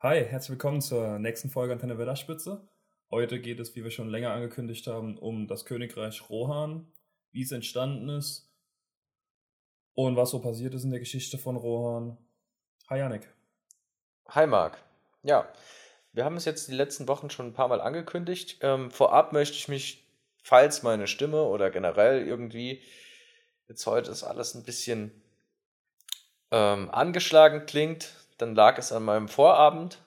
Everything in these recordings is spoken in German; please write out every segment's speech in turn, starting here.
Hi, herzlich willkommen zur nächsten Folge Antenne Wellerspitze. Heute geht es, wie wir schon länger angekündigt haben, um das Königreich Rohan, wie es entstanden ist und was so passiert ist in der Geschichte von Rohan. Hi Janik. Hi Marc. Ja, wir haben es jetzt die letzten Wochen schon ein paar Mal angekündigt. Ähm, vorab möchte ich mich, falls meine Stimme oder generell irgendwie, jetzt heute ist alles ein bisschen ähm, angeschlagen klingt, dann lag es an meinem Vorabend.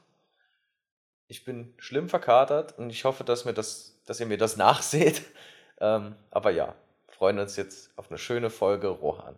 Ich bin schlimm verkatert und ich hoffe, dass, mir das, dass ihr mir das nachseht. Ähm, aber ja, freuen uns jetzt auf eine schöne Folge Rohan.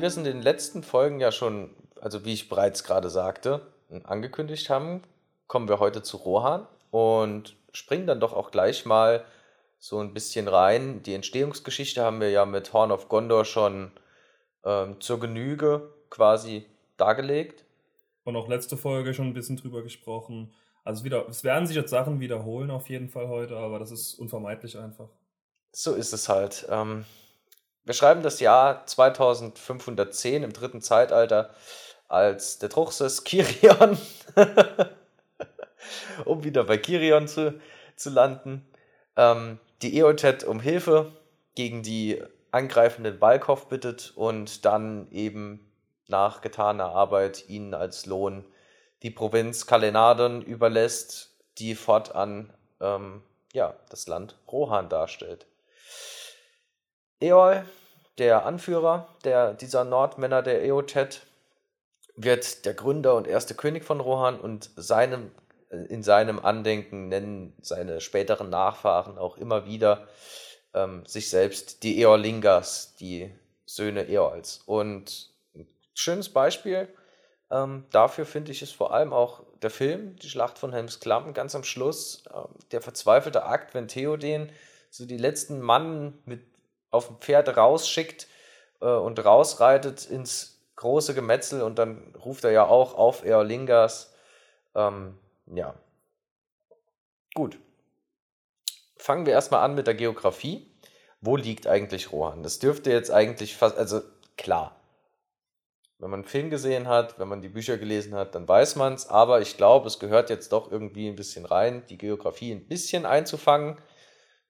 Wie wir es in den letzten Folgen ja schon, also wie ich bereits gerade sagte, angekündigt haben, kommen wir heute zu Rohan und springen dann doch auch gleich mal so ein bisschen rein. Die Entstehungsgeschichte haben wir ja mit Horn of Gondor schon ähm, zur Genüge quasi dargelegt. Und auch letzte Folge schon ein bisschen drüber gesprochen. Also wieder, es werden sich jetzt Sachen wiederholen auf jeden Fall heute, aber das ist unvermeidlich einfach. So ist es halt. Ähm, wir schreiben das Jahr 2510 im dritten Zeitalter, als der Truchsess Kirion, um wieder bei Kirion zu, zu landen, ähm, die Eotet um Hilfe gegen die angreifenden Balkov bittet und dann eben nach getaner Arbeit ihnen als Lohn die Provinz Kalenadon überlässt, die fortan ähm, ja, das Land Rohan darstellt. Eol, der Anführer der, dieser Nordmänner der Eotet, wird der Gründer und erste König von Rohan und seinem, in seinem Andenken nennen seine späteren Nachfahren auch immer wieder ähm, sich selbst die Eorlingas, die Söhne Eols. Und ein schönes Beispiel ähm, dafür finde ich es vor allem auch der Film, die Schlacht von Helms Klamm, ganz am Schluss, ähm, der verzweifelte Akt, wenn Theoden so die letzten Mann mit auf dem Pferd rausschickt äh, und rausreitet ins große Gemetzel und dann ruft er ja auch auf Eolingas. Ähm, ja. Gut. Fangen wir erstmal an mit der Geografie. Wo liegt eigentlich Rohan? Das dürfte jetzt eigentlich fast, also klar. Wenn man einen Film gesehen hat, wenn man die Bücher gelesen hat, dann weiß man es. Aber ich glaube, es gehört jetzt doch irgendwie ein bisschen rein, die Geografie ein bisschen einzufangen.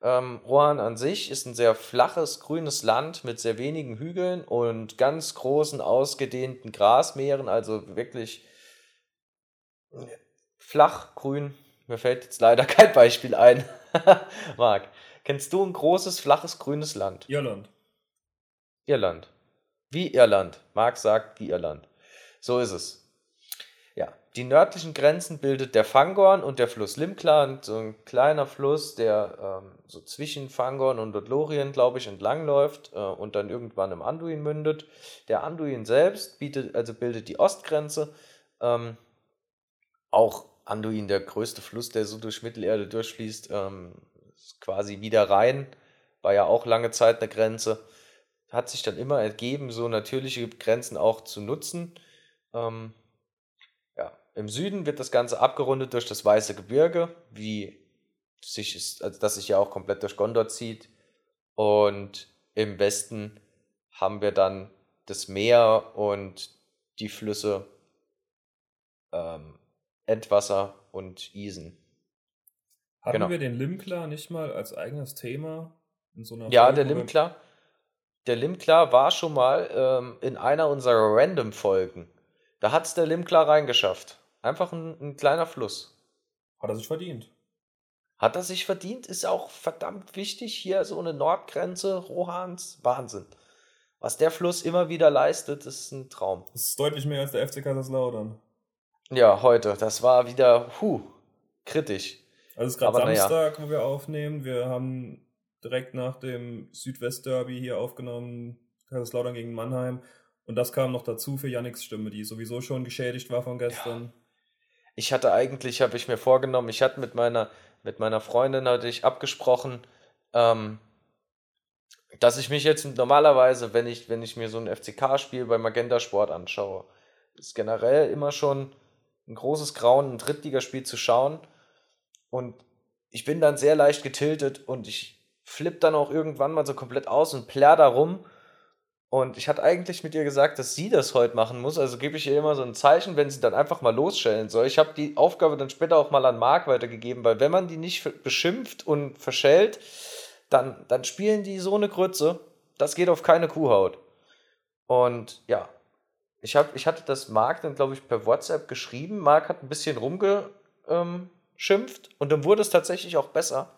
Ähm, Rohan an sich ist ein sehr flaches, grünes Land mit sehr wenigen Hügeln und ganz großen, ausgedehnten Grasmeeren, also wirklich flach, grün. Mir fällt jetzt leider kein Beispiel ein. Marc, kennst du ein großes, flaches, grünes Land? Irland. Irland. Wie Irland. Marc sagt wie Irland. So ist es. Die nördlichen Grenzen bildet der Fangorn und der Fluss Limkla, so ein kleiner Fluss, der ähm, so zwischen Fangorn und Lothlorien, glaube ich, entlangläuft äh, und dann irgendwann im Anduin mündet. Der Anduin selbst bietet, also bildet die Ostgrenze. Ähm, auch Anduin, der größte Fluss, der so durch Mittelerde durchfließt, ähm, ist quasi wieder rein, war ja auch lange Zeit eine Grenze. Hat sich dann immer ergeben, so natürliche Grenzen auch zu nutzen. Ähm, im Süden wird das Ganze abgerundet durch das Weiße Gebirge, wie sich also das sich ja auch komplett durch Gondor zieht. Und im Westen haben wir dann das Meer und die Flüsse ähm, Endwasser und Isen. Hatten genau. wir den Limklar nicht mal als eigenes Thema in so einer Ja, Folge, der Limklar. Der Limklar war schon mal ähm, in einer unserer Random-Folgen. Da hat es der Limklar reingeschafft. Einfach ein, ein kleiner Fluss. Hat er sich verdient. Hat er sich verdient? Ist auch verdammt wichtig. Hier so eine Nordgrenze Rohans. Wahnsinn. Was der Fluss immer wieder leistet, ist ein Traum. Das ist deutlich mehr als der FC Kaiserslautern. Ja, heute. Das war wieder, huh, kritisch. Also es ist gerade Samstag, ja. wo wir aufnehmen. Wir haben direkt nach dem Südwest-Derby hier aufgenommen, Kaiserslautern gegen Mannheim. Und das kam noch dazu für Yannicks Stimme, die sowieso schon geschädigt war von gestern. Ja. Ich hatte eigentlich, habe ich mir vorgenommen, ich hatte mit meiner, mit meiner Freundin hatte ich abgesprochen, ähm, dass ich mich jetzt normalerweise, wenn ich, wenn ich mir so ein FCK-Spiel bei Magenta Sport anschaue, ist generell immer schon ein großes Grauen, ein Drittligaspiel zu schauen. Und ich bin dann sehr leicht getiltet und ich flippe dann auch irgendwann mal so komplett aus und plärr da rum. Und ich hatte eigentlich mit ihr gesagt, dass sie das heute machen muss. Also gebe ich ihr immer so ein Zeichen, wenn sie dann einfach mal losstellen soll. Ich habe die Aufgabe dann später auch mal an Marc weitergegeben, weil wenn man die nicht beschimpft und verschellt, dann, dann spielen die so eine Grütze. Das geht auf keine Kuhhaut. Und ja, ich, hab, ich hatte das Marc dann, glaube ich, per WhatsApp geschrieben. Marc hat ein bisschen rumgeschimpft ähm, und dann wurde es tatsächlich auch besser.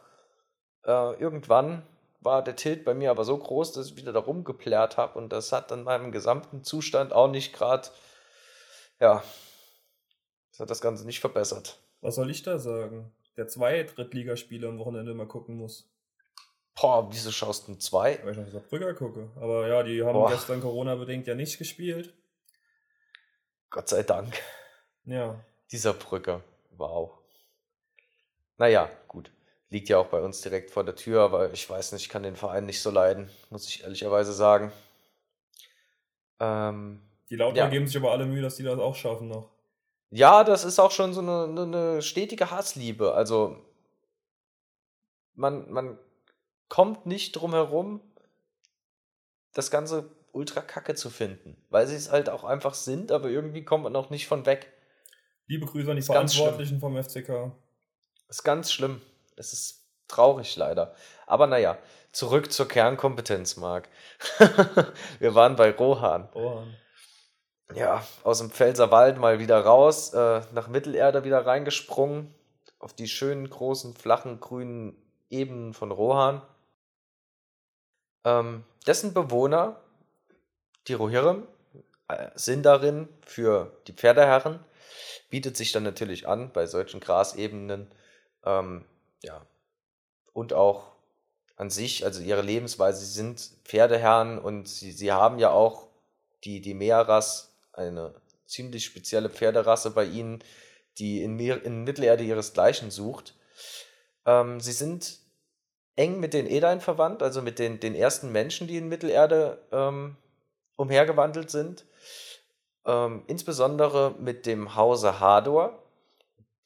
Äh, irgendwann war der Tilt bei mir aber so groß, dass ich wieder da rumgeplärt habe und das hat dann meinem gesamten Zustand auch nicht gerade, ja, das hat das Ganze nicht verbessert. Was soll ich da sagen? Der zwei Drittligaspieler am Wochenende mal gucken muss. Boah, wieso schaust du zwei? Weil ich nach Saarbrücker gucke. Aber ja, die haben Boah. gestern Corona-bedingt ja nicht gespielt. Gott sei Dank. Ja. Dieser Brücker. Wow. Naja, gut. Liegt ja auch bei uns direkt vor der Tür, aber ich weiß nicht, ich kann den Verein nicht so leiden, muss ich ehrlicherweise sagen. Ähm, die Lauter ja. geben sich aber alle Mühe, dass die das auch schaffen noch. Ja, das ist auch schon so eine, eine stetige Hassliebe. Also, man, man kommt nicht drum herum, das Ganze ultra kacke zu finden, weil sie es halt auch einfach sind, aber irgendwie kommt man auch nicht von weg. Liebe Grüße an die Verantwortlichen vom FCK. Ist ganz schlimm. Es ist traurig leider. Aber naja, zurück zur Kernkompetenz, Marc. Wir waren bei Rohan. Rohan. Ja, aus dem Pfälzerwald mal wieder raus, äh, nach Mittelerde wieder reingesprungen, auf die schönen, großen, flachen, grünen Ebenen von Rohan. Ähm, dessen Bewohner, die Rohirrim, äh, sind darin für die Pferdeherren, bietet sich dann natürlich an, bei solchen Grasebenen ähm, ja, und auch an sich, also ihre Lebensweise, sie sind Pferdeherren und sie, sie haben ja auch die, die Meeras, eine ziemlich spezielle Pferderasse bei ihnen, die in, in Mittelerde ihresgleichen sucht. Ähm, sie sind eng mit den Edain verwandt, also mit den, den ersten Menschen, die in Mittelerde ähm, umhergewandelt sind. Ähm, insbesondere mit dem Hause Hador,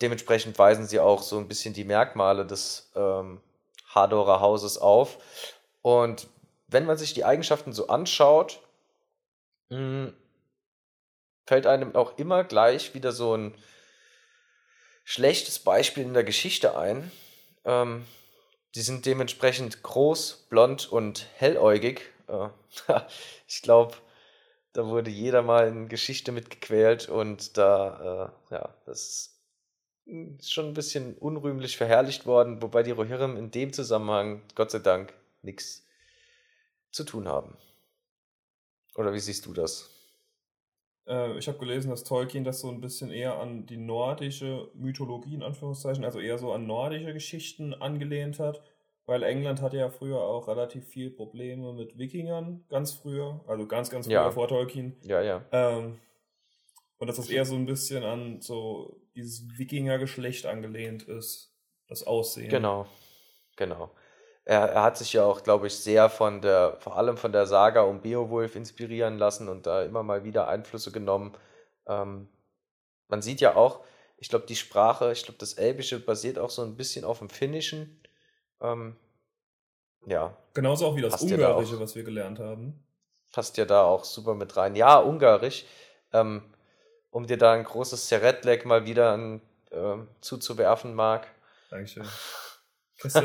dementsprechend weisen sie auch so ein bisschen die Merkmale des ähm, Hadorer Hauses auf. Und wenn man sich die Eigenschaften so anschaut, mh, hm, fällt einem auch immer gleich wieder so ein schlechtes Beispiel in der Geschichte ein. Ähm, die sind dementsprechend groß, blond und helläugig. Äh, ich glaube, da wurde jeder mal in Geschichte mitgequält und da, äh, ja, das ist schon ein bisschen unrühmlich verherrlicht worden, wobei die Rohirrim in dem Zusammenhang, Gott sei Dank, nichts zu tun haben. Oder wie siehst du das? Äh, ich habe gelesen, dass Tolkien das so ein bisschen eher an die nordische Mythologie, in Anführungszeichen, also eher so an nordische Geschichten angelehnt hat, weil England hatte ja früher auch relativ viel Probleme mit Wikingern, ganz früher, also ganz, ganz früher ja. vor Tolkien. Ja, ja. Ähm, und dass das eher so ein bisschen an so dieses Wikinger-Geschlecht angelehnt ist, das Aussehen. Genau, genau. Er, er hat sich ja auch, glaube ich, sehr von der, vor allem von der Saga um Beowulf inspirieren lassen und da immer mal wieder Einflüsse genommen. Ähm, man sieht ja auch, ich glaube, die Sprache, ich glaube, das Elbische basiert auch so ein bisschen auf dem Finnischen. Ähm, ja. Genauso auch wie das Ungarische, da was wir gelernt haben. Passt ja da auch super mit rein. Ja, Ungarisch. Ähm, um dir da ein großes Serrettleck mal wieder an, äh, zuzuwerfen, Marc. Dankeschön.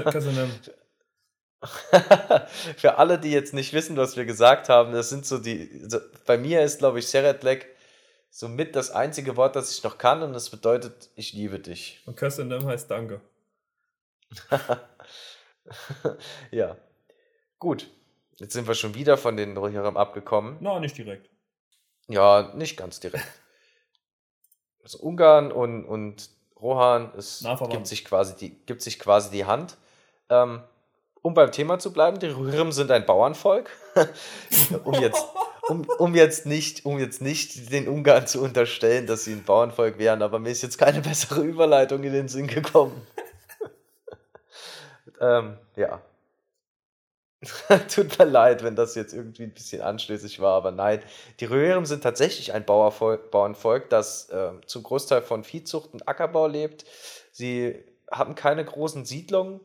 Für alle, die jetzt nicht wissen, was wir gesagt haben, das sind so die. So, bei mir ist, glaube ich, Serretlek somit das einzige Wort, das ich noch kann und das bedeutet, ich liebe dich. Und Köszönöm heißt Danke. ja. Gut. Jetzt sind wir schon wieder von den Rohirrim abgekommen. Na, no, nicht direkt. Ja, nicht ganz direkt also Ungarn und, und Rohan, es gibt sich, quasi die, gibt sich quasi die Hand. Ähm, um beim Thema zu bleiben, die Rühren sind ein Bauernvolk. um, jetzt, um, um, jetzt nicht, um jetzt nicht den Ungarn zu unterstellen, dass sie ein Bauernvolk wären, aber mir ist jetzt keine bessere Überleitung in den Sinn gekommen. ähm, ja. Tut mir leid, wenn das jetzt irgendwie ein bisschen anstößig war, aber nein. Die Röhren sind tatsächlich ein Bauernvolk, das äh, zum Großteil von Viehzucht und Ackerbau lebt. Sie haben keine großen Siedlungen,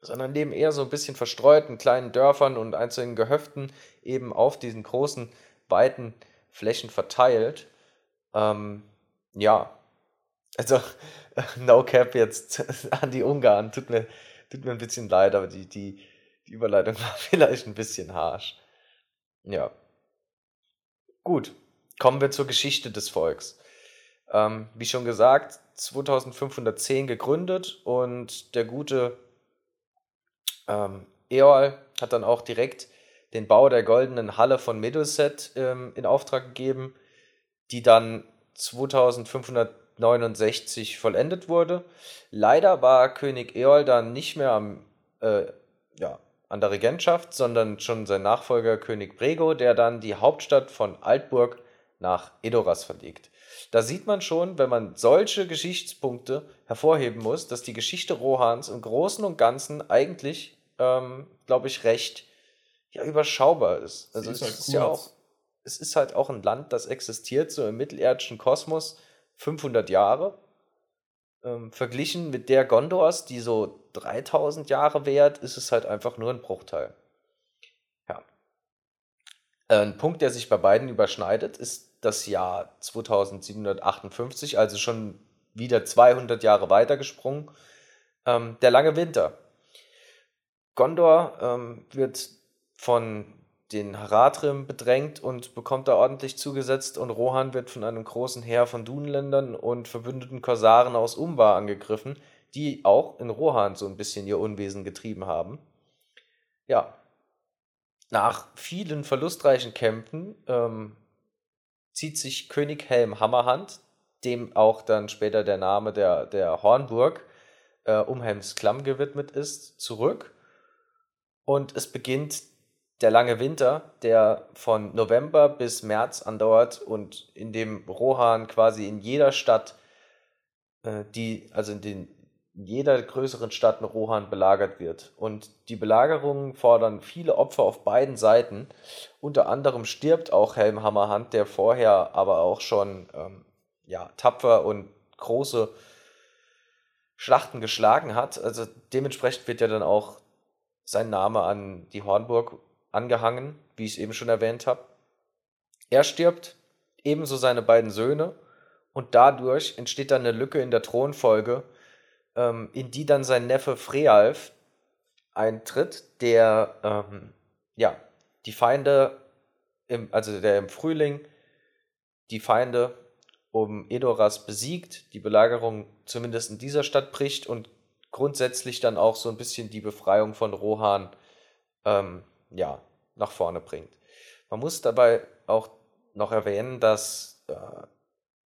sondern leben eher so ein bisschen verstreut in kleinen Dörfern und einzelnen Gehöften eben auf diesen großen, weiten Flächen verteilt. Ähm, ja, also no cap jetzt an die Ungarn. Tut mir, tut mir ein bisschen leid, aber die, die, die Überleitung war vielleicht ein bisschen harsch. Ja. Gut, kommen wir zur Geschichte des Volks. Ähm, wie schon gesagt, 2510 gegründet und der gute ähm, Eol hat dann auch direkt den Bau der goldenen Halle von Meduset ähm, in Auftrag gegeben, die dann 2569 vollendet wurde. Leider war König Eol dann nicht mehr am äh, ja, an der Regentschaft, sondern schon sein Nachfolger König Brego, der dann die Hauptstadt von Altburg nach Edoras verlegt. Da sieht man schon, wenn man solche Geschichtspunkte hervorheben muss, dass die Geschichte Rohans im Großen und Ganzen eigentlich, ähm, glaube ich, recht ja, überschaubar ist. Also ist es, halt ist ja auch, es ist halt auch ein Land, das existiert so im mittelerdischen Kosmos 500 Jahre ähm, verglichen mit der Gondors, die so 3000 Jahre währt, ist es halt einfach nur ein Bruchteil. Ja. Ein Punkt, der sich bei beiden überschneidet, ist das Jahr 2758, also schon wieder 200 Jahre weitergesprungen. Ähm, der lange Winter. Gondor ähm, wird von den Haradrim bedrängt und bekommt da ordentlich zugesetzt und Rohan wird von einem großen Heer von Dunländern und verbündeten Korsaren aus Umbar angegriffen, die auch in Rohan so ein bisschen ihr Unwesen getrieben haben. Ja, nach vielen verlustreichen Kämpfen ähm, zieht sich König Helm Hammerhand, dem auch dann später der Name der, der Hornburg äh, um Helms Klamm gewidmet ist, zurück. Und es beginnt der lange Winter, der von November bis März andauert und in dem Rohan quasi in jeder Stadt, äh, die, also in, den, in jeder größeren Stadt in Rohan belagert wird. Und die Belagerungen fordern viele Opfer auf beiden Seiten. Unter anderem stirbt auch Helm Hammerhand, der vorher aber auch schon ähm, ja, tapfer und große Schlachten geschlagen hat. Also dementsprechend wird ja dann auch sein Name an die Hornburg angehangen, wie ich es eben schon erwähnt habe. Er stirbt, ebenso seine beiden Söhne, und dadurch entsteht dann eine Lücke in der Thronfolge, ähm, in die dann sein Neffe Frealf eintritt, der ähm, ja die Feinde, im, also der im Frühling die Feinde um Edoras besiegt, die Belagerung zumindest in dieser Stadt bricht und grundsätzlich dann auch so ein bisschen die Befreiung von Rohan ähm, ja, nach vorne bringt. Man muss dabei auch noch erwähnen, dass äh,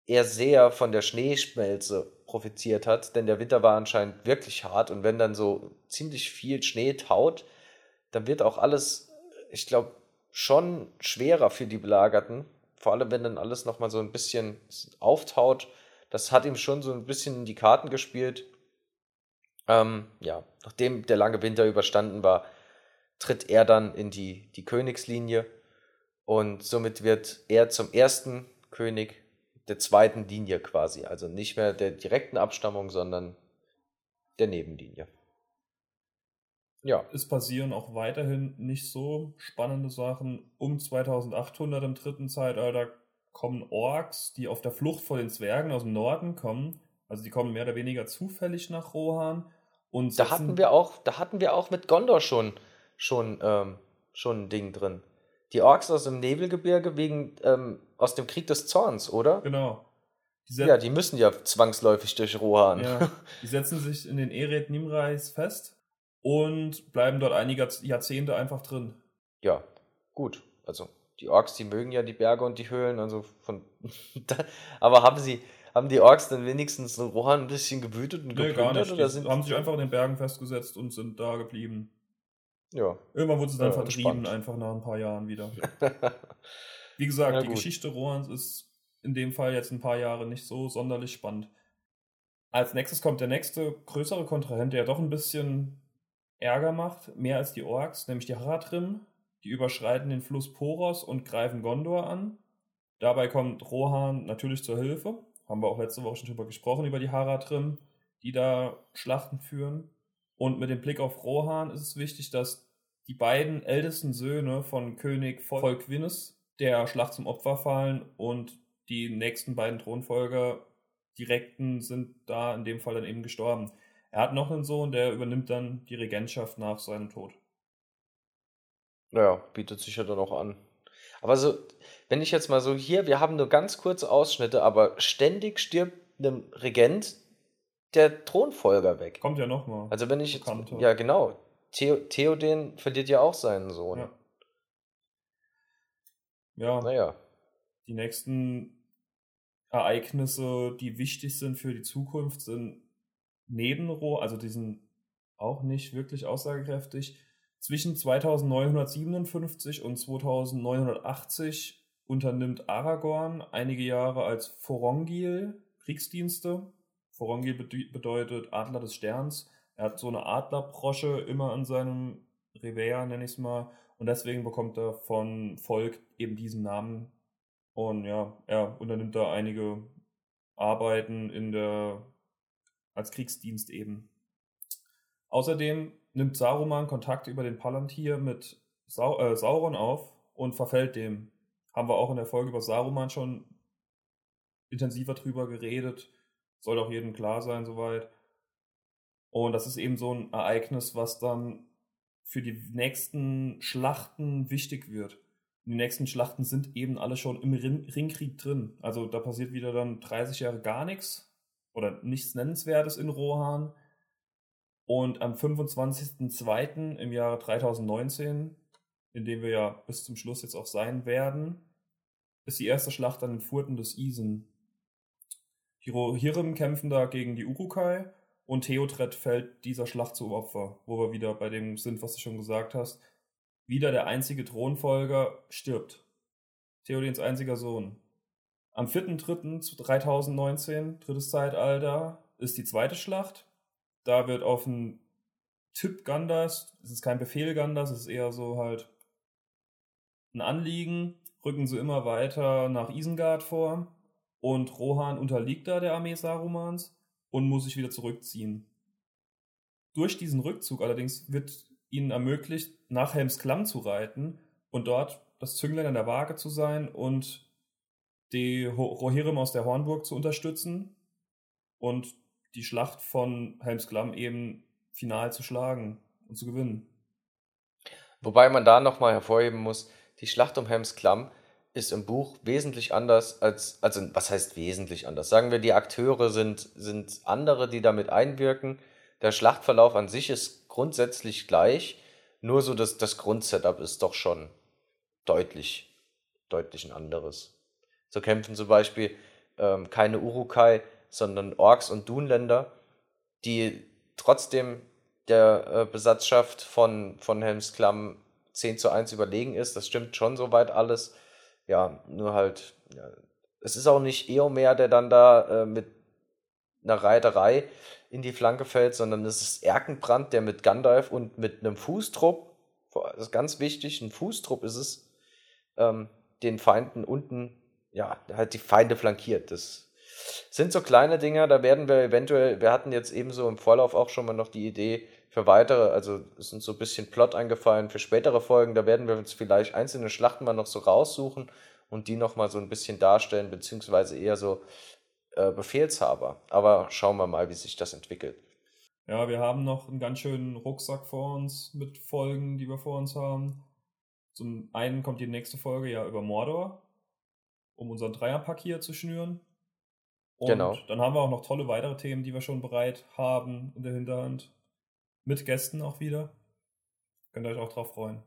er sehr von der Schneeschmelze profitiert hat, denn der Winter war anscheinend wirklich hart und wenn dann so ziemlich viel Schnee taut, dann wird auch alles, ich glaube, schon schwerer für die Belagerten, vor allem wenn dann alles nochmal so ein bisschen auftaut. Das hat ihm schon so ein bisschen in die Karten gespielt. Ähm, ja, nachdem der lange Winter überstanden war, tritt er dann in die, die Königslinie und somit wird er zum ersten König der zweiten Linie quasi. Also nicht mehr der direkten Abstammung, sondern der Nebenlinie. Ja. Es passieren auch weiterhin nicht so spannende Sachen. Um 2800 im dritten Zeitalter kommen Orks, die auf der Flucht vor den Zwergen aus dem Norden kommen. Also die kommen mehr oder weniger zufällig nach Rohan. Und da hatten wir auch, da hatten wir auch mit Gondor schon schon, ähm, schon ein Ding drin. Die Orks aus dem Nebelgebirge wegen ähm, aus dem Krieg des Zorns, oder? Genau. Die ja, die müssen ja zwangsläufig durch Rohan. Ja, die setzen sich in den Eret Nimrais fest und bleiben dort einige Jahrzehnte einfach drin. Ja, gut. Also die Orks, die mögen ja die Berge und die Höhlen, also von. aber haben sie, haben die Orks dann wenigstens Rohan ein bisschen gewütet und nee, gar nicht. Oder die sind haben sich einfach in den Bergen festgesetzt und sind da geblieben. Ja. Irgendwann wurde sie dann Ja, vertrieben, entspannt. einfach nach ein paar Jahren wieder. Wie gesagt, Ja, die gut. Geschichte Rohans ist in dem Fall jetzt ein paar Jahre nicht so sonderlich spannend. Als nächstes kommt der nächste größere Kontrahent, der doch ein bisschen Ärger macht, mehr als die Orks, nämlich die Haradrim. Die überschreiten den Fluss Poros und greifen Gondor an. Dabei kommt Rohan natürlich zur Hilfe. Haben wir auch letzte Woche schon drüber gesprochen, über die Haradrim, die da Schlachten führen. Und mit dem Blick auf Rohan ist es wichtig, dass die beiden ältesten Söhne von König Volkwinnes der Schlacht zum Opfer fallen und die nächsten beiden Thronfolger direkten sind da in dem Fall dann eben gestorben. Er hat noch einen Sohn, der übernimmt dann die Regentschaft nach seinem Tod. Ja, bietet sich ja dann auch an. Aber so, wenn ich jetzt mal so hier, wir haben nur ganz kurze Ausschnitte, aber ständig stirbt einem Regent der Thronfolger weg. Kommt ja nochmal. Also wenn ich jetzt, ja genau, Theo, Theoden verliert ja auch seinen Sohn. Ja. ja, Naja, die nächsten Ereignisse, die wichtig sind für die Zukunft, sind neben Ro, also die sind auch nicht wirklich aussagekräftig. Zwischen 2957 und 2980 unternimmt Aragorn einige Jahre als Forongil Kriegsdienste. Forongil bede- bedeutet Adler des Sterns. Er hat so eine Adlerbrosche immer an seinem Revers, nenne ich es mal. Und deswegen bekommt er von Volk eben diesen Namen. Und ja, er unternimmt da einige Arbeiten in der, als Kriegsdienst eben. Außerdem nimmt Saruman Kontakt über den Palantir mit Sau äh, Sauron auf und verfällt dem. Haben wir auch in der Folge über Saruman schon intensiver drüber geredet. Soll auch jedem klar sein soweit. Und das ist eben so ein Ereignis, was dann für die nächsten Schlachten wichtig wird. Die nächsten Schlachten sind eben alle schon im Ring Ringkrieg drin. Also da passiert wieder dann 30 Jahre gar nichts oder nichts Nennenswertes in Rohan. Und am 25.02. im Jahre 3019, in dem wir ja bis zum Schluss jetzt auch sein werden, ist die erste Schlacht an den Furten des Isen. Die Rohirrim kämpfen da gegen die Urukai und Theodred fällt dieser Schlacht zum Opfer, wo wir wieder bei dem sind, was du schon gesagt hast. Wieder der einzige Thronfolger stirbt. Theodens einziger Sohn. Am 4.3.2019, drittes Zeitalter, ist die zweite Schlacht. Da wird auf einen Tipp Ganders, es ist kein Befehl Ganders, es ist eher so halt ein Anliegen, rücken sie immer weiter nach Isengard vor und Rohan unterliegt da der Armee Sarumans und muss sich wieder zurückziehen. Durch diesen Rückzug allerdings wird ihnen ermöglicht, nach Helmsklamm zu reiten und dort das Zünglein an der Waage zu sein und die Rohirrim aus der Hornburg zu unterstützen und die Schlacht von Helmsklamm eben final zu schlagen und zu gewinnen. wobei man da nochmal hervorheben muss, die Schlacht um Helms Klamm ist im Buch wesentlich anders als, also was heißt wesentlich anders? Sagen wir, die Akteure sind, sind andere, die damit einwirken. Der Schlachtverlauf an sich ist grundsätzlich gleich, nur so das, das Grundsetup ist doch schon deutlich, deutlich ein anderes. So kämpfen zum Beispiel ähm, keine Urukai, sondern Orks und Dunländer, die trotzdem der äh, Besatzschaft von, von Helmsklamm 10 zu 1 überlegen ist. Das stimmt schon soweit alles. Ja, nur halt, ja, es ist auch nicht Eomer, der dann da äh, mit einer Reiterei in die Flanke fällt, sondern es ist Erkenbrand, der mit Gandalf und mit einem Fußtrupp, das ist ganz wichtig, ein Fußtrupp ist es, ähm, den Feinden unten, ja, halt die Feinde flankiert. Das sind so kleine Dinger, da werden wir eventuell, wir hatten jetzt ebenso im Vorlauf auch schon mal noch die Idee für weitere, also es sind so ein bisschen Plot eingefallen für spätere Folgen, da werden wir uns vielleicht einzelne Schlachten mal noch so raussuchen und die nochmal so ein bisschen darstellen, beziehungsweise eher so äh, Befehlshaber. Aber schauen wir mal, wie sich das entwickelt. Ja, wir haben noch einen ganz schönen Rucksack vor uns mit Folgen, die wir vor uns haben. Zum einen kommt die nächste Folge ja über Mordor, um unseren Dreierpack hier zu schnüren. Und Genau. dann haben wir auch noch tolle weitere Themen, die wir schon bereit haben in der Hinterhand. Mit Gästen auch wieder. Könnt ihr euch auch drauf freuen.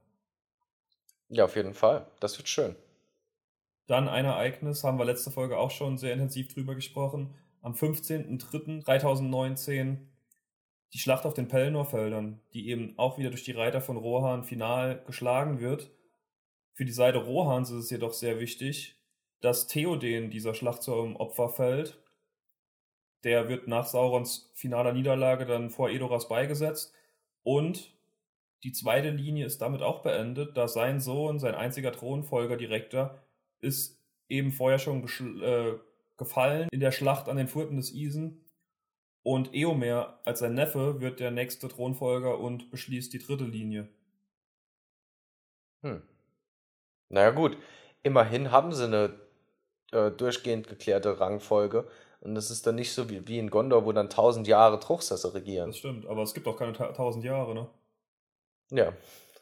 Ja, auf jeden Fall. Das wird schön. Dann ein Ereignis, haben wir letzte Folge auch schon sehr intensiv drüber gesprochen. Am 15.03.2019 die Schlacht auf den Pelennor-Feldern, die eben auch wieder durch die Reiter von Rohan final geschlagen wird. Für die Seite Rohans ist es jedoch sehr wichtig, dass Theoden dieser Schlacht zum Opfer fällt. Der wird nach Saurons finaler Niederlage dann vor Edoras beigesetzt und die zweite Linie ist damit auch beendet, da sein Sohn, sein einziger Thronfolger, Direktor, ist eben vorher schon äh, gefallen in der Schlacht an den Furten des Isen. Und Eomer als sein Neffe wird der nächste Thronfolger und beschließt die dritte Linie. Hm. Naja gut, immerhin haben sie eine äh, durchgehend geklärte Rangfolge. Und es ist dann nicht so wie, wie in Gondor, wo dann tausend Jahre Truchsesse regieren. Das stimmt, aber es gibt auch keine tausend Jahre, ne? Ja,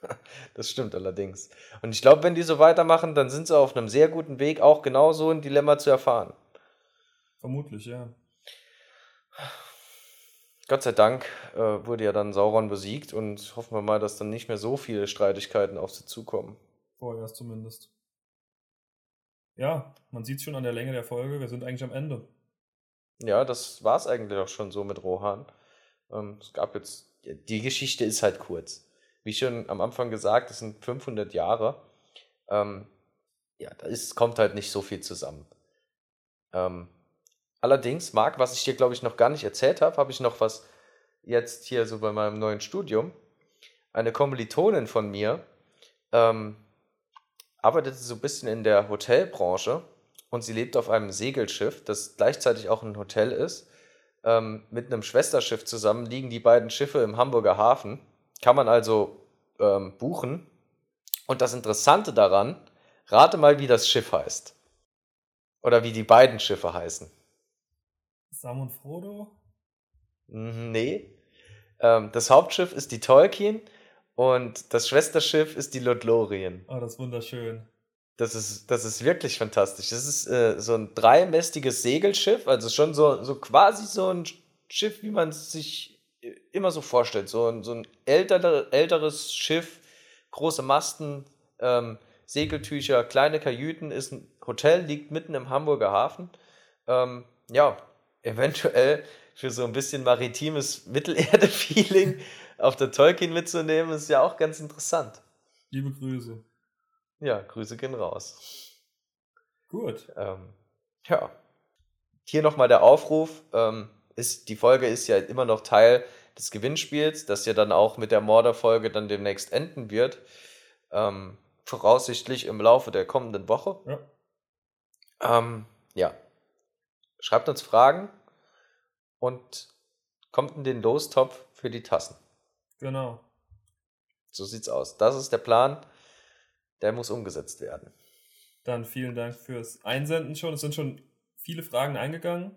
das stimmt allerdings. Und ich glaube, wenn die so weitermachen, dann sind sie auf einem sehr guten Weg, auch genau so ein Dilemma zu erfahren. Vermutlich, ja. Gott sei Dank äh, wurde ja dann Sauron besiegt und hoffen wir mal, dass dann nicht mehr so viele Streitigkeiten auf sie zukommen. Vorerst zumindest. Ja, man sieht es schon an der Länge der Folge, wir sind eigentlich am Ende. Ja, das war es eigentlich auch schon so mit Rohan. Ähm, es gab jetzt, die Geschichte ist halt kurz. Wie schon am Anfang gesagt, es sind 500 Jahre. Ähm, ja, da ist, kommt halt nicht so viel zusammen. Ähm, allerdings, Marc, was ich dir, glaube ich, noch gar nicht erzählt habe, habe ich noch was jetzt hier so bei meinem neuen Studium. Eine Kommilitonin von mir ähm, arbeitete so ein bisschen in der Hotelbranche und sie lebt auf einem Segelschiff, das gleichzeitig auch ein Hotel ist. Ähm, mit einem Schwesterschiff zusammen liegen die beiden Schiffe im Hamburger Hafen. Kann man also ähm, buchen. Und das Interessante daran, rate mal, wie das Schiff heißt. Oder wie die beiden Schiffe heißen. Sam und Frodo? Mhm, nee. Ähm, das Hauptschiff ist die Tolkien und das Schwesterschiff ist die Lothlorien. Oh, das ist wunderschön. Das ist, das ist wirklich fantastisch. Das ist äh, so ein dreimästiges Segelschiff, also schon so, so quasi so ein Schiff, wie man es sich immer so vorstellt. So ein, so ein ältere, älteres Schiff, große Masten, ähm, Segeltücher, kleine Kajüten, ist ein Hotel, liegt mitten im Hamburger Hafen. Ähm, ja, eventuell für so ein bisschen maritimes Mittelerde-Feeling auf der Tolkien mitzunehmen, ist ja auch ganz interessant. Liebe Grüße. Ja, Grüße gehen raus. Gut. Ähm, ja. Hier nochmal der Aufruf. Ähm, ist, die Folge ist ja immer noch Teil des Gewinnspiels, das ja dann auch mit der Mörderfolge dann demnächst enden wird. Ähm, voraussichtlich im Laufe der kommenden Woche. Ja. Ähm, ja. Schreibt uns Fragen und kommt in den Lostopf für die Tassen. Genau. So sieht's aus. Das ist der Plan. Der muss umgesetzt werden. Dann vielen Dank fürs Einsenden schon. Es sind schon viele Fragen eingegangen.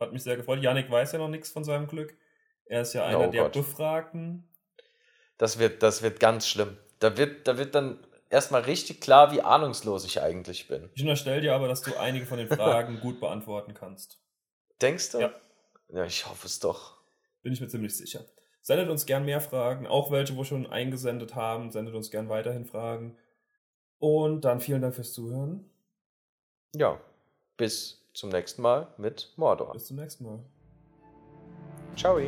Hat mich sehr gefreut. Janik weiß ja noch nichts von seinem Glück. Er ist ja einer oh der Gott. Befragten. Das wird, das wird ganz schlimm. Da wird, da wird dann erstmal richtig klar, wie ahnungslos ich eigentlich bin. Ich unterstelle dir aber, dass du einige von den Fragen gut beantworten kannst. Denkst du? Ja. Ja, ich hoffe es doch. Bin ich mir ziemlich sicher. Sendet uns gern mehr Fragen, auch welche, wo schon eingesendet haben. Sendet uns gern weiterhin Fragen. Und dann vielen Dank fürs Zuhören. Ja, bis zum nächsten Mal mit Mordor. Bis zum nächsten Mal. Ciao.